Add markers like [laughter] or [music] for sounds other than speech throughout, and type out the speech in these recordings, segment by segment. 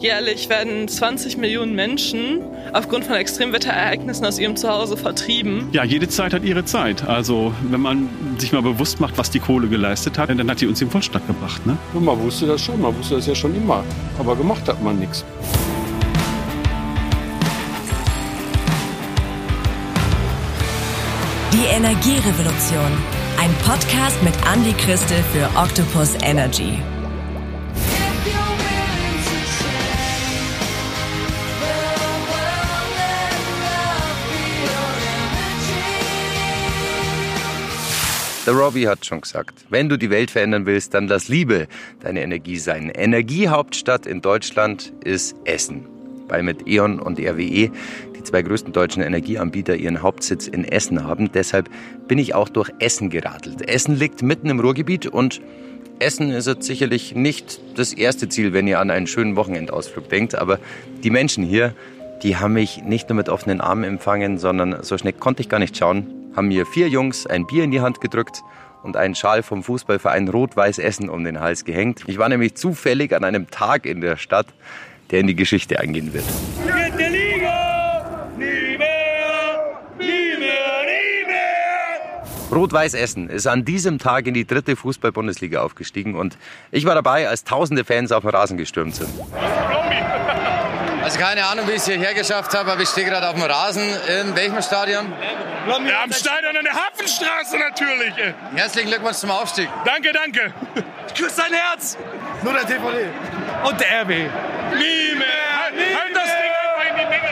Jährlich werden 20 Millionen Menschen aufgrund von Extremwetterereignissen aus ihrem Zuhause vertrieben. Ja, jede Zeit hat ihre Zeit. Also wenn man sich mal bewusst macht, was die Kohle geleistet hat, dann hat die uns den Vollstadt gebracht. Ne? Und man wusste das schon, man wusste das ja schon immer. Aber gemacht hat man nichts. Die Energierevolution. Ein Podcast mit Andy Christel für Octopus Energy. Der Robbie hat schon gesagt, wenn du die Welt verändern willst, dann lass Liebe deine Energie sein. Energiehauptstadt in Deutschland ist Essen, weil mit E.ON und RWE die zwei größten deutschen Energieanbieter ihren Hauptsitz in Essen haben. Deshalb bin ich auch durch Essen geradelt. Essen liegt mitten im Ruhrgebiet und Essen ist jetzt sicherlich nicht das erste Ziel, wenn ihr an einen schönen Wochenendausflug denkt, aber die Menschen hier, die haben mich nicht nur mit offenen Armen empfangen, sondern so schnell konnte ich gar nicht schauen haben mir vier Jungs ein Bier in die Hand gedrückt und einen Schal vom Fußballverein Rot-Weiß Essen um den Hals gehängt. Ich war nämlich zufällig an einem Tag in der Stadt, der in die Geschichte eingehen wird. Rot-Weiß Essen ist an diesem Tag in die dritte Fußball-Bundesliga aufgestiegen und ich war dabei, als tausende Fans auf den Rasen gestürmt sind. Also keine Ahnung, wie ich es hierher geschafft habe, aber ich stehe gerade auf dem Rasen. In welchem Stadion? Ja, am Stadion an der Hafenstraße natürlich. Herzlichen Glückwunsch zum Aufstieg. Danke, danke. Ich küsse dein Herz. Nur der DVD. Und der RB. Nie mehr. Halt, halt das Ding einfach in die Menge.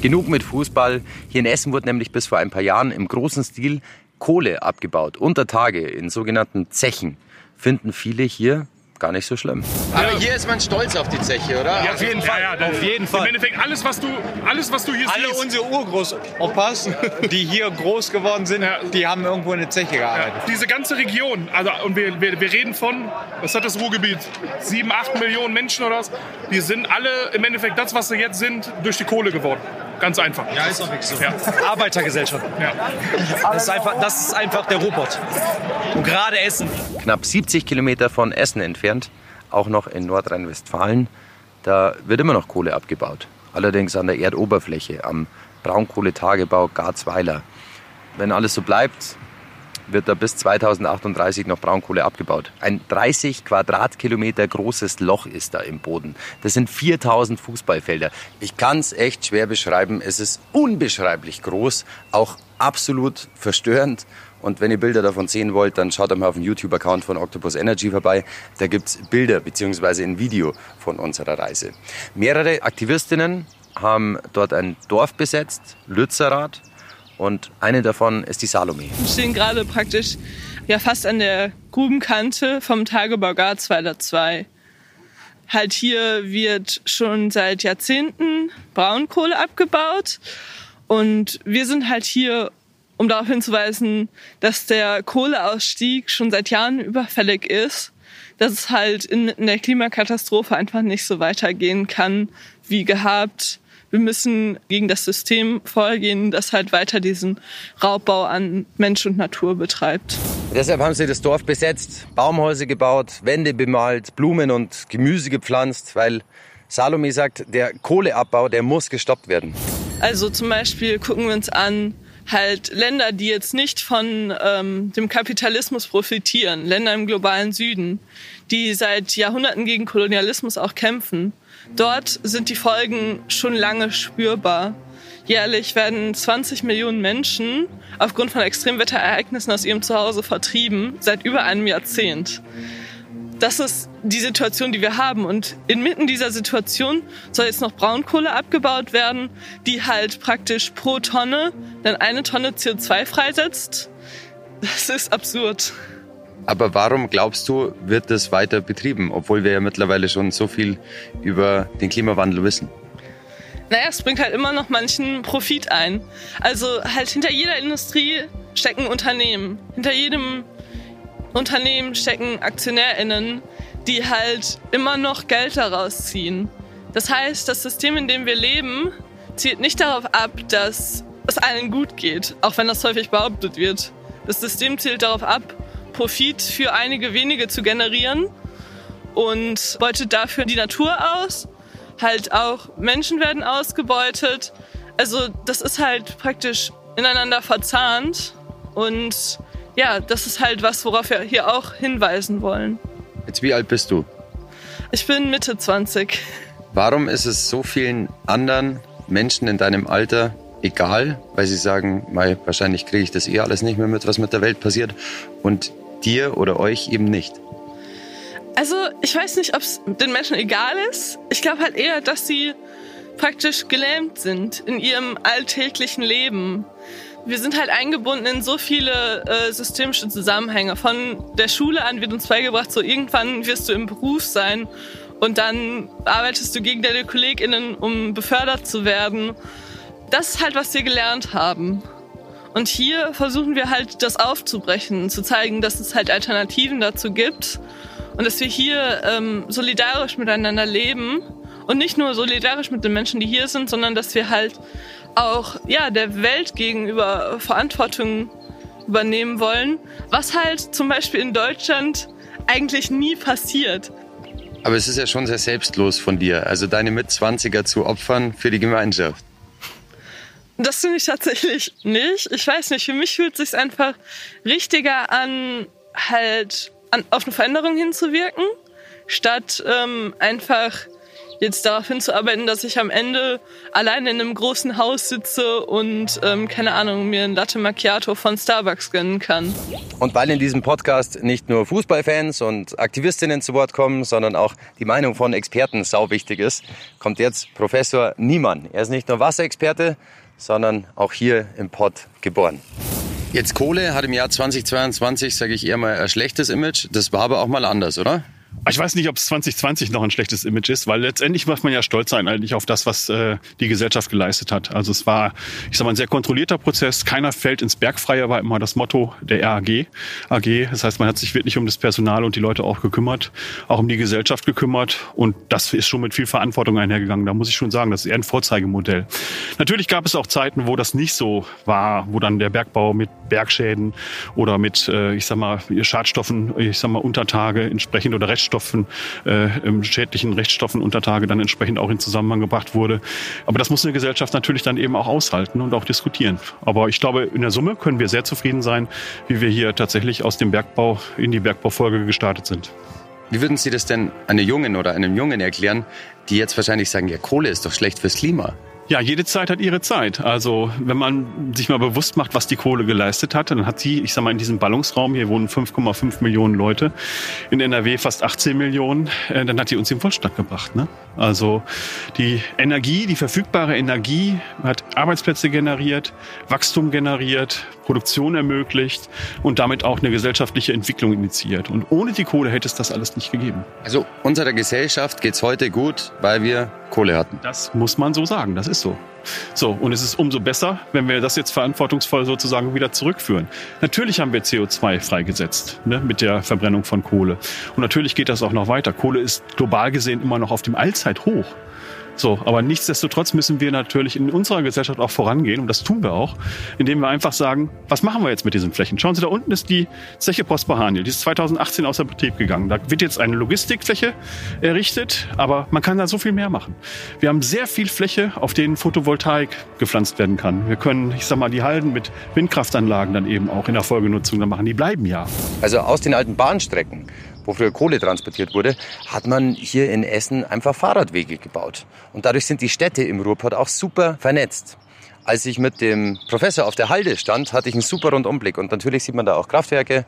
Genug mit Fußball. Hier in Essen wurde nämlich bis vor ein paar Jahren im großen Stil Kohle abgebaut. Unter Tage in sogenannten Zechen. Finden viele hier gar nicht so schlimm. Aber hier ist man stolz auf die Zeche, oder? Ja, auf jeden Fall. Ja, ja, auf jeden Fall. Im Endeffekt alles, was du, alles, was du hier Alle siehst. unsere Urgroßopas, die hier groß geworden sind, Ja. die haben irgendwo in der Zeche gearbeitet. Ja, diese ganze Region, also und wir, wir, wir reden von, was hat das Ruhrgebiet? Sieben, acht Millionen Menschen oder was? Die sind alle im Endeffekt das, was sie jetzt sind, durch die Kohle geworden. Ganz einfach. Ja, ist doch wirklich so. Ja. Arbeitergesellschaft. Ja. Das ist, einfach, das ist einfach der Ruhrpott. Und gerade Essen. Knapp 70 Kilometer von Essen entfernt, auch noch in Nordrhein-Westfalen, da wird immer noch Kohle abgebaut. Allerdings an der Erdoberfläche, am Braunkohletagebau Garzweiler. Wenn alles so bleibt, wird da bis 2038 noch Braunkohle abgebaut. Ein 30 Quadratkilometer großes Loch ist da im Boden. Das sind 4000 Fußballfelder. Ich kann es echt schwer beschreiben. Es ist unbeschreiblich groß, auch absolut verstörend. Und wenn ihr Bilder davon sehen wollt, dann schaut einmal auf dem YouTube-Account von Octopus Energy vorbei. Da gibt's Bilder bzw. ein Video von unserer Reise. Mehrere Aktivistinnen haben dort ein Dorf besetzt, Lützerath. Und eine davon ist die Salome. Wir stehen gerade praktisch ja fast an der Grubenkante vom Tagebau Garzweiler 2. Halt hier wird schon seit Jahrzehnten Braunkohle abgebaut und wir sind halt hier, um darauf hinzuweisen, dass der Kohleausstieg schon seit Jahren überfällig ist, dass es halt in der Klimakatastrophe einfach nicht so weitergehen kann wie gehabt. Wir müssen gegen das System vorgehen, das halt weiter diesen Raubbau an Mensch und Natur betreibt. Deshalb haben sie das Dorf besetzt, Baumhäuser gebaut, Wände bemalt, Blumen und Gemüse gepflanzt, weil Salome sagt, der Kohleabbau, der muss gestoppt werden. Also zum Beispiel gucken wir uns an, halt Länder, die jetzt nicht von ähm, dem Kapitalismus profitieren, Länder im globalen Süden, die seit Jahrhunderten gegen Kolonialismus auch kämpfen. Dort sind die Folgen schon lange spürbar. Jährlich werden 20 Millionen Menschen aufgrund von Extremwetterereignissen aus ihrem Zuhause vertrieben, seit über einem Jahrzehnt. Das ist die Situation, die wir haben. Und inmitten dieser Situation soll jetzt noch Braunkohle abgebaut werden, die halt praktisch pro Tonne dann eine Tonne CO2 freisetzt. Das ist absurd. Aber warum glaubst du, wird das weiter betrieben, obwohl wir ja mittlerweile schon so viel über den Klimawandel wissen? Naja, es bringt halt immer noch manchen Profit ein. Also halt hinter jeder Industrie stecken Unternehmen. Hinter jedem Unternehmen stecken AktionärInnen, die halt immer noch Geld daraus ziehen. Das heißt, das System, in dem wir leben, zielt nicht darauf ab, dass es allen gut geht, auch wenn das häufig behauptet wird. Das System zielt darauf ab, Profit für einige wenige zu generieren und beutet dafür die Natur aus. Halt auch Menschen werden ausgebeutet. Also das ist halt praktisch ineinander verzahnt und ja, das ist halt was, worauf wir hier auch hinweisen wollen. Jetzt, wie alt bist du? Ich bin Mitte 20. Warum ist es so vielen anderen Menschen in deinem Alter egal, weil sie sagen, mei, wahrscheinlich kriege ich das eh alles nicht mehr mit, was mit der Welt passiert und dir oder euch eben nicht? Also ich weiß nicht, ob es den Menschen egal ist. Ich glaube halt eher, dass sie praktisch gelähmt sind in ihrem alltäglichen Leben. Wir sind halt eingebunden in so viele äh, systemische Zusammenhänge. Von der Schule an wird uns beigebracht, so irgendwann wirst du im Beruf sein und dann arbeitest du gegen deine KollegInnen, um befördert zu werden. Das ist halt, was wir gelernt haben. Und hier versuchen wir halt, das aufzubrechen, zu zeigen, dass es halt Alternativen dazu gibt und dass wir hier ähm, solidarisch miteinander leben und nicht nur solidarisch mit den Menschen, die hier sind, sondern dass wir halt auch ja, der Welt gegenüber Verantwortung übernehmen wollen, was halt zum Beispiel in Deutschland eigentlich nie passiert. Aber es ist ja schon sehr selbstlos von dir, also deine Mitzwanziger zu opfern für die Gemeinschaft. Das finde ich tatsächlich nicht. Ich weiß nicht, für mich fühlt es sich einfach richtiger an, halt an, auf eine Veränderung hinzuwirken, statt ähm, einfach jetzt darauf hinzuarbeiten, dass ich am Ende alleine in einem großen Haus sitze und, ähm, keine Ahnung, mir ein Latte Macchiato von Starbucks gönnen kann. Und weil in diesem Podcast nicht nur Fußballfans und Aktivistinnen zu Wort kommen, sondern auch die Meinung von Experten sau wichtig ist, kommt jetzt Professor Niemann. Er ist nicht nur Wasserexperte, sondern auch hier im Pott geboren. Jetzt Kohle hat im Jahr 2022, sage ich eher mal, ein schlechtes Image. Das war aber auch mal anders, oder? Ich weiß nicht, ob es 2020 noch ein schlechtes Image ist, weil letztendlich muss man ja stolz sein eigentlich auf das, was äh, die Gesellschaft geleistet hat. Also es war, ich sag mal, ein sehr kontrollierter Prozess. Keiner fällt ins Bergfreie, war immer das Motto der RAG. AG, das heißt, man hat sich wirklich um das Personal und die Leute auch gekümmert, auch um die Gesellschaft gekümmert. Und das ist schon mit viel Verantwortung einhergegangen. Da muss ich schon sagen, das ist eher ein Vorzeigemodell. Natürlich gab es auch Zeiten, wo das nicht so war, wo dann der Bergbau mit Bergschäden oder mit, äh, ich sag mal, Schadstoffen, ich sag mal, Untertage entsprechend oder Reststoffen Rechtsstoffen, äh, schädlichen Rechtsstoffen unter Tage dann entsprechend auch in Zusammenhang gebracht wurde. Aber das muss eine Gesellschaft natürlich dann eben auch aushalten und auch diskutieren. Aber ich glaube, in der Summe können wir sehr zufrieden sein, wie wir hier tatsächlich aus dem Bergbau in die Bergbaufolge gestartet sind. Wie würden Sie das denn einer Jungen oder einem Jungen erklären, die jetzt wahrscheinlich sagen, ja, Kohle ist doch schlecht fürs Klima? Ja, jede Zeit hat ihre Zeit. Also wenn man sich mal bewusst macht, was die Kohle geleistet hat, dann hat sie, ich sag mal, in diesem Ballungsraum, hier wohnen 5,5 Millionen Leute, in NRW fast 18 Millionen, äh, dann hat die uns in Wohlstand gebracht. Ne? Also die Energie, die verfügbare Energie hat Arbeitsplätze generiert, Wachstum generiert, Produktion ermöglicht und damit auch eine gesellschaftliche Entwicklung initiiert. Und ohne die Kohle hätte es das alles nicht gegeben. Also unserer Gesellschaft geht's heute gut, weil wir Kohle hatten. Das muss man so sagen, das ist so. So, und es ist umso besser, wenn wir das jetzt verantwortungsvoll sozusagen wieder zurückführen. Natürlich haben wir CO2 freigesetzt ne, mit der Verbrennung von Kohle. Und natürlich geht das auch noch weiter. Kohle ist global gesehen immer noch auf dem Allzeithoch. So, aber nichtsdestotrotz müssen wir natürlich in unserer Gesellschaft auch vorangehen und das tun wir auch, indem wir einfach sagen, was machen wir jetzt mit diesen Flächen? Schauen Sie, da unten ist die Zeche Postbahaniel, die ist 2018 außer Betrieb gegangen. Da wird jetzt eine Logistikfläche errichtet, aber man kann da so viel mehr machen. Wir haben sehr viel Fläche, auf denen Photovoltaik gepflanzt werden kann. Wir können, ich sag mal, die Halden mit Windkraftanlagen dann eben auch in der Folgenutzung dann machen. Die bleiben ja. Also aus den alten Bahnstrecken wo früher Kohle transportiert wurde, hat man hier in Essen einfach Fahrradwege gebaut. Und dadurch sind die Städte im Ruhrpott auch super vernetzt. Als ich mit dem Professor auf der Halde stand, hatte ich einen super Rundumblick. Und natürlich sieht man da auch Kraftwerke,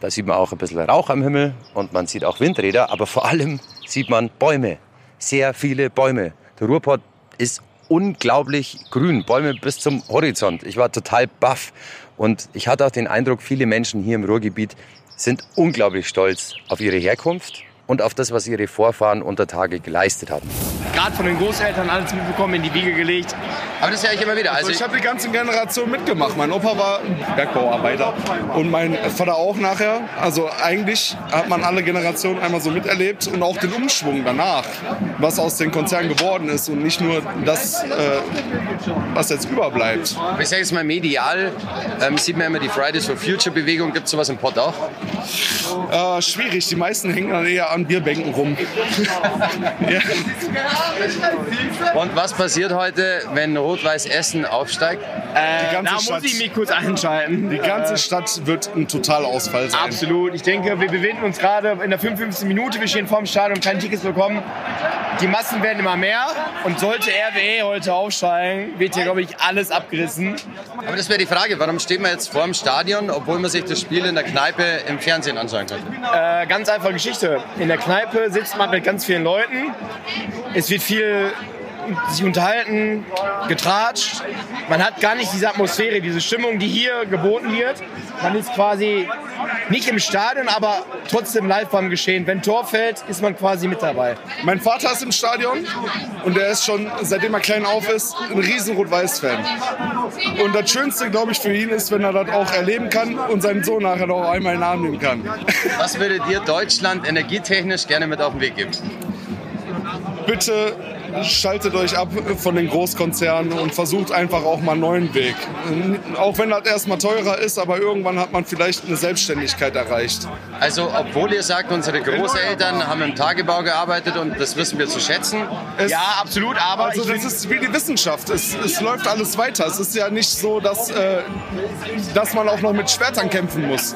da sieht man auch ein bisschen Rauch am Himmel und man sieht auch Windräder, aber vor allem sieht man Bäume. Sehr viele Bäume. Der Ruhrpott ist unglaublich grün, Bäume bis zum Horizont. Ich war total baff und ich hatte auch den Eindruck, viele Menschen hier im Ruhrgebiet sind unglaublich stolz auf ihre Herkunft und auf das, was ihre Vorfahren unter Tage geleistet haben. Gerade von den Großeltern alles mitbekommen, in die Wiege gelegt. Aber das höre ich immer wieder. Also, ich habe die ganze Generation mitgemacht. Mein Opa war Bergbauarbeiter und mein Vater auch nachher. Also eigentlich hat man alle Generationen einmal so miterlebt und auch den Umschwung danach. Was aus den Konzernen geworden ist und nicht nur das, äh, was jetzt überbleibt. Ich sage jetzt mal medial, ähm, sieht man immer die Fridays for Future Bewegung. Gibt es sowas im Pott auch? Äh, schwierig, die meisten hängen dann eher an Bierbänken rum. [laughs] ja. Und was passiert heute, wenn Rot-Weiß Essen aufsteigt? Die ganze da muss Stadt- ich mich kurz einschalten. Die ganze Stadt wird ein Totalausfall sein. Absolut. Ich denke, wir befinden uns gerade in der 55. Minute. Wir stehen vorm Stadion, keine Tickets bekommen. Die Massen werden immer mehr. Und sollte RWE heute aufsteigen, wird hier, glaube ich, alles abgerissen. Aber das wäre die Frage, warum steht man jetzt vor dem Stadion, obwohl man sich das Spiel in der Kneipe im Fernsehen anschauen könnte? Äh, ganz einfache Geschichte. In der Kneipe sitzt man mit ganz vielen Leuten. Es wird viel sich unterhalten, getratscht. Man hat gar nicht diese Atmosphäre, diese Stimmung, die hier geboten wird. Man ist quasi nicht im Stadion, aber trotzdem live beim Geschehen. Wenn Tor fällt, ist man quasi mit dabei. Mein Vater ist im Stadion und der ist schon, seitdem er klein auf ist, ein riesen Rot-Weiß-Fan. Und das Schönste, glaube ich, für ihn ist, wenn er das auch erleben kann und seinen Sohn nachher auch einmal in den Arm nehmen kann. Was würdet ihr Deutschland energietechnisch gerne mit auf den Weg geben? Bitte schaltet euch ab von den Großkonzernen und versucht einfach auch mal einen neuen Weg. Auch wenn das erstmal teurer ist, aber irgendwann hat man vielleicht eine Selbstständigkeit erreicht. Also, obwohl ihr sagt, unsere Großeltern haben im Tagebau gearbeitet und das wissen wir zu schätzen. Es, Ja, absolut, aber also ich das ist wie die Wissenschaft. Es, es läuft alles weiter. Es ist ja nicht so, dass, äh, dass man auch noch mit Schwertern kämpfen muss.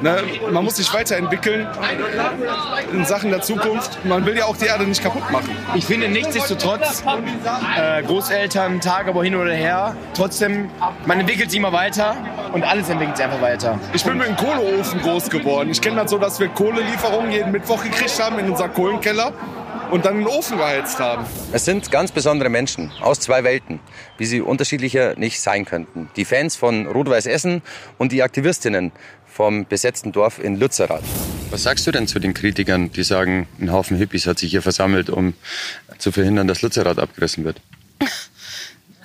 Ne? Man muss sich weiterentwickeln in Sachen der Zukunft. Man will ja auch die Erde nicht kaputt machen. Ich finde nichtsdestotrotz, äh, Großeltern, Tagebau hin oder her, trotzdem, man entwickelt sich immer weiter und alles entwickelt sich einfach weiter. Ich bin mit einem Kohleofen groß geworden. Ich kenne das so, dass wir Kohlelieferungen jeden Mittwoch gekriegt haben in unser Kohlenkeller und dann einen Ofen geheizt haben. Es sind ganz besondere Menschen aus zwei Welten, wie sie unterschiedlicher nicht sein könnten. Die Fans von Rot-Weiß Essen und die Aktivistinnen vom besetzten Dorf in Lützerath. Was sagst du denn zu den Kritikern, die sagen, ein Haufen Hippies hat sich hier versammelt, um zu verhindern, dass Lützerath abgerissen wird?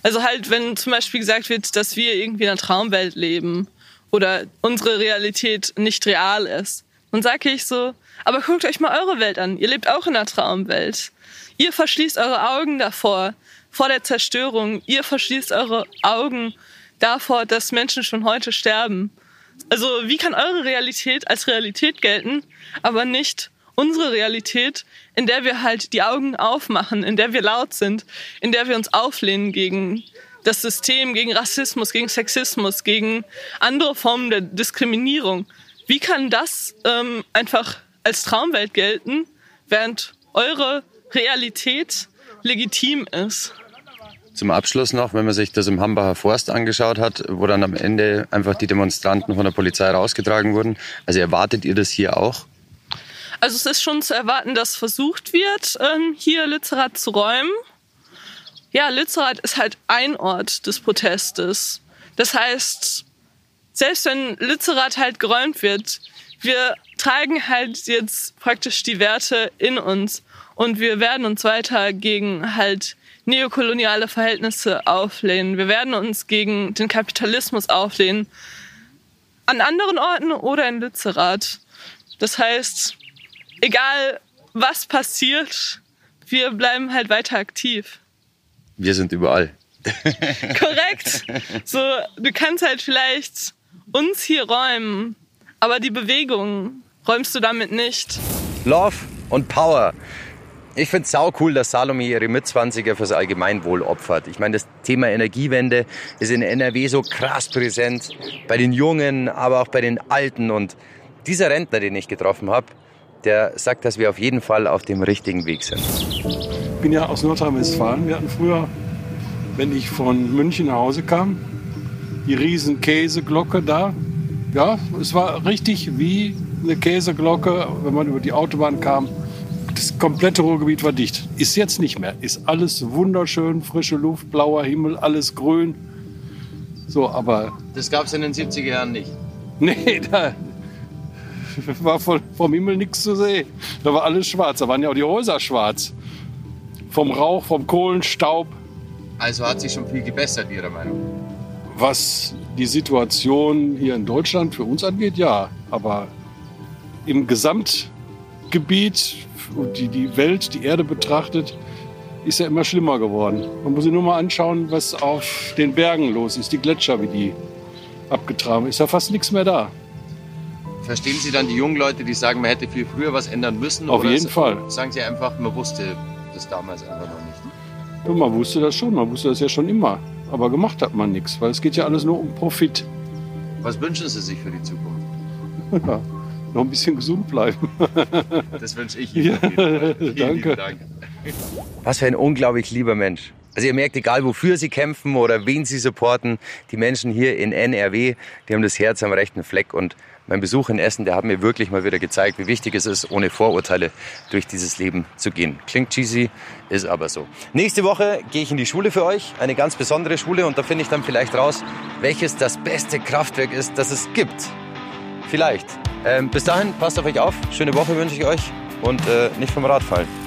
Also halt, wenn zum Beispiel gesagt wird, dass wir irgendwie in einer Traumwelt leben oder unsere Realität nicht real ist, dann sage ich so, aber guckt euch mal eure Welt an. Ihr lebt auch in einer Traumwelt. Ihr verschließt eure Augen davor, vor der Zerstörung. Ihr verschließt eure Augen davor, dass Menschen schon heute sterben. Also wie kann eure Realität als Realität gelten, aber nicht unsere Realität, in der wir halt die Augen aufmachen, in der wir laut sind, in der wir uns auflehnen gegen das System, gegen Rassismus, gegen Sexismus, gegen andere Formen der Diskriminierung. Wie kann das ähm, einfach als Traumwelt gelten, während eure Realität legitim ist? Zum Abschluss noch, wenn man sich das im Hambacher Forst angeschaut hat, wo dann am Ende einfach die Demonstranten von der Polizei rausgetragen wurden. Also erwartet ihr das hier auch? Also es ist schon zu erwarten, dass versucht wird, ähm, hier Lützerath zu räumen. Ja, Lützerath ist halt ein Ort des Protestes. Das heißt, selbst wenn Lützerath halt geräumt wird, wir tragen halt jetzt praktisch die Werte in uns und wir werden uns weiter gegen halt neokoloniale Verhältnisse auflehnen. Wir werden uns gegen den Kapitalismus auflehnen. An anderen Orten oder in Lützerath. Das heißt, egal was passiert, wir bleiben halt weiter aktiv. Wir sind überall. [laughs] [laughs] Korrekt. So, du kannst halt vielleicht uns hier räumen, aber die Bewegung räumst du damit nicht. Love und Power. Ich finde es sau cool, dass Salome ihre Mitzwanziger fürs Allgemeinwohl opfert. Ich meine, das Thema Energiewende ist in NRW so krass präsent. Bei den Jungen, aber auch bei den Alten. Und dieser Rentner, den ich getroffen habe, der sagt, dass wir auf jeden Fall auf dem richtigen Weg sind. Ich bin ja aus Nordrhein-Westfalen. Wir hatten früher, wenn ich von München nach Hause kam, die riesen Käseglocke da. Ja, es war richtig wie eine Käseglocke, wenn man über die Autobahn kam. Das komplette Ruhrgebiet war dicht. Ist jetzt nicht mehr. Ist alles wunderschön, frische Luft, blauer Himmel, alles grün. So, aber Das gab es in den 70er Jahren nicht. nee, da war von, vom Himmel nichts zu sehen. Da war alles schwarz. Da waren ja auch die Häuser schwarz. Vom Rauch, vom Kohlenstaub. Also hat sich schon viel gebessert, Ihrer Meinung? Was die Situation hier in Deutschland für uns angeht, ja. Aber im Gebiet, die, die Welt, die Erde betrachtet, ist ja immer schlimmer geworden. Man muss sich nur mal anschauen, was auf den Bergen los ist, die Gletscher, wie die abgetragen. Ist ja fast nichts mehr da. Verstehen Sie dann die jungen Leute, die sagen, man hätte viel früher was ändern müssen? Auf jeden Fall. Sagen Sie einfach, man wusste das damals einfach noch nicht. Ja, man wusste das schon, man wusste das ja schon immer. Aber gemacht hat man nichts, weil es geht ja alles nur um Profit. Was wünschen Sie sich für die Zukunft? [laughs] Ja, noch ein bisschen gesund bleiben. [laughs] Das wünsche ich Ja, Ihnen. Vielen lieben danke. Dank. Was für ein unglaublich lieber Mensch. Also ihr merkt, egal wofür sie kämpfen oder wen sie supporten, die Menschen hier in NRW, die haben das Herz am rechten Fleck. Und mein Besuch in Essen, der hat mir wirklich mal wieder gezeigt, wie wichtig es ist, ohne Vorurteile durch dieses Leben zu gehen. Klingt cheesy, ist aber so. Nächste Woche gehe ich in die Schule für euch, eine ganz besondere Schule. Und da finde ich dann vielleicht raus, welches das beste Kraftwerk ist, das es gibt. Vielleicht. Ähm, bis dahin, passt auf euch auf. Schöne Woche wünsche ich euch und äh, nicht vom Rad fallen.